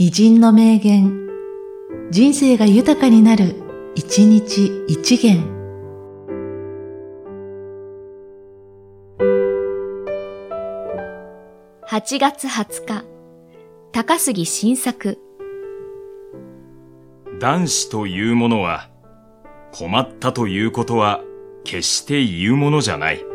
偉人の名言、人生が豊かになる、一日一元。8月20日、高杉晋作。男子というものは、困ったということは決して言うものじゃない。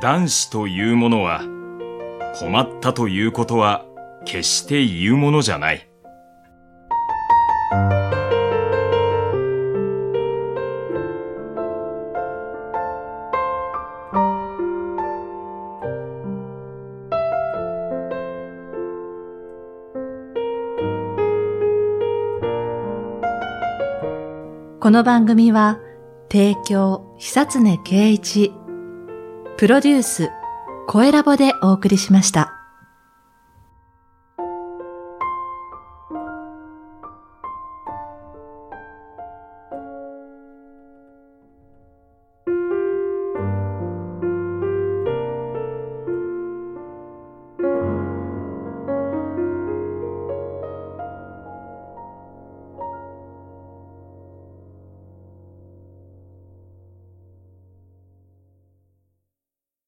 男子というものは、困ったということは決して言うものじゃない。この番組は、提供、久常圭一、プロデュース、声ラボでお送りしました。